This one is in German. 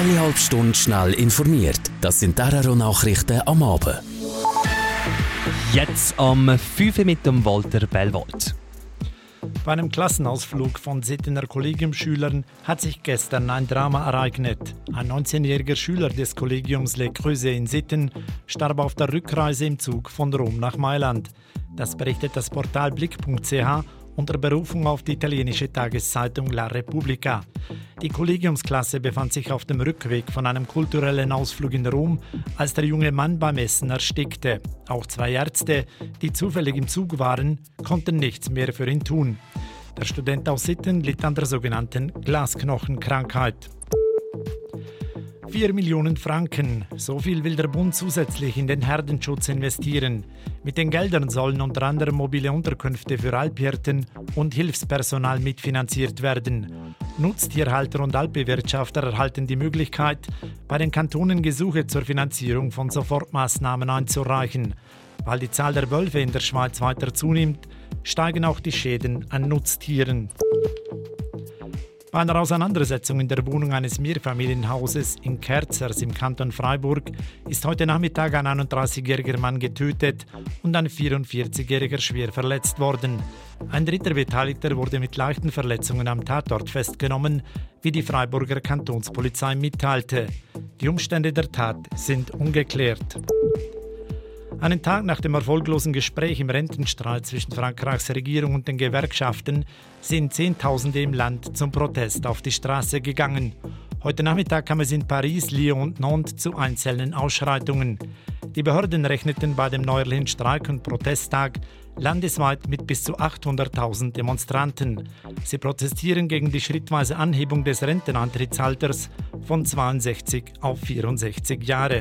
Alle halbe Stunde schnell informiert. Das sind Terror Nachrichten am Abend. Jetzt am 5 mit dem Walter Bellwald. Bei einem Klassenausflug von Sittener Kollegiumsschülern hat sich gestern ein Drama ereignet. Ein 19-jähriger Schüler des Kollegiums Le Creuse in Sitten starb auf der Rückreise im Zug von Rom nach Mailand. Das berichtet das Portal blick.ch unter Berufung auf die italienische Tageszeitung La Repubblica. Die Kollegiumsklasse befand sich auf dem Rückweg von einem kulturellen Ausflug in Rom, als der junge Mann beim Essen erstickte. Auch zwei Ärzte, die zufällig im Zug waren, konnten nichts mehr für ihn tun. Der Student aus Sitten litt an der sogenannten Glasknochenkrankheit. 4 Millionen Franken. So viel will der Bund zusätzlich in den Herdenschutz investieren. Mit den Geldern sollen unter anderem mobile Unterkünfte für Alphirten und Hilfspersonal mitfinanziert werden. Nutztierhalter und Alpbewirtschafter erhalten die Möglichkeit, bei den Kantonen Gesuche zur Finanzierung von Sofortmaßnahmen einzureichen. Weil die Zahl der Wölfe in der Schweiz weiter zunimmt, steigen auch die Schäden an Nutztieren. Bei einer Auseinandersetzung in der Wohnung eines Mehrfamilienhauses in Kerzers im Kanton Freiburg ist heute Nachmittag ein 31-jähriger Mann getötet und ein 44-jähriger schwer verletzt worden. Ein dritter Beteiligter wurde mit leichten Verletzungen am Tatort festgenommen, wie die Freiburger Kantonspolizei mitteilte. Die Umstände der Tat sind ungeklärt. Einen Tag nach dem erfolglosen Gespräch im Rentenstreit zwischen Frankreichs Regierung und den Gewerkschaften sind Zehntausende im Land zum Protest auf die Straße gegangen. Heute Nachmittag kam es in Paris, Lyon und Nantes zu einzelnen Ausschreitungen. Die Behörden rechneten bei dem neuerlichen Streik- und Protesttag landesweit mit bis zu 800.000 Demonstranten. Sie protestieren gegen die schrittweise Anhebung des Rentenantrittsalters von 62 auf 64 Jahre.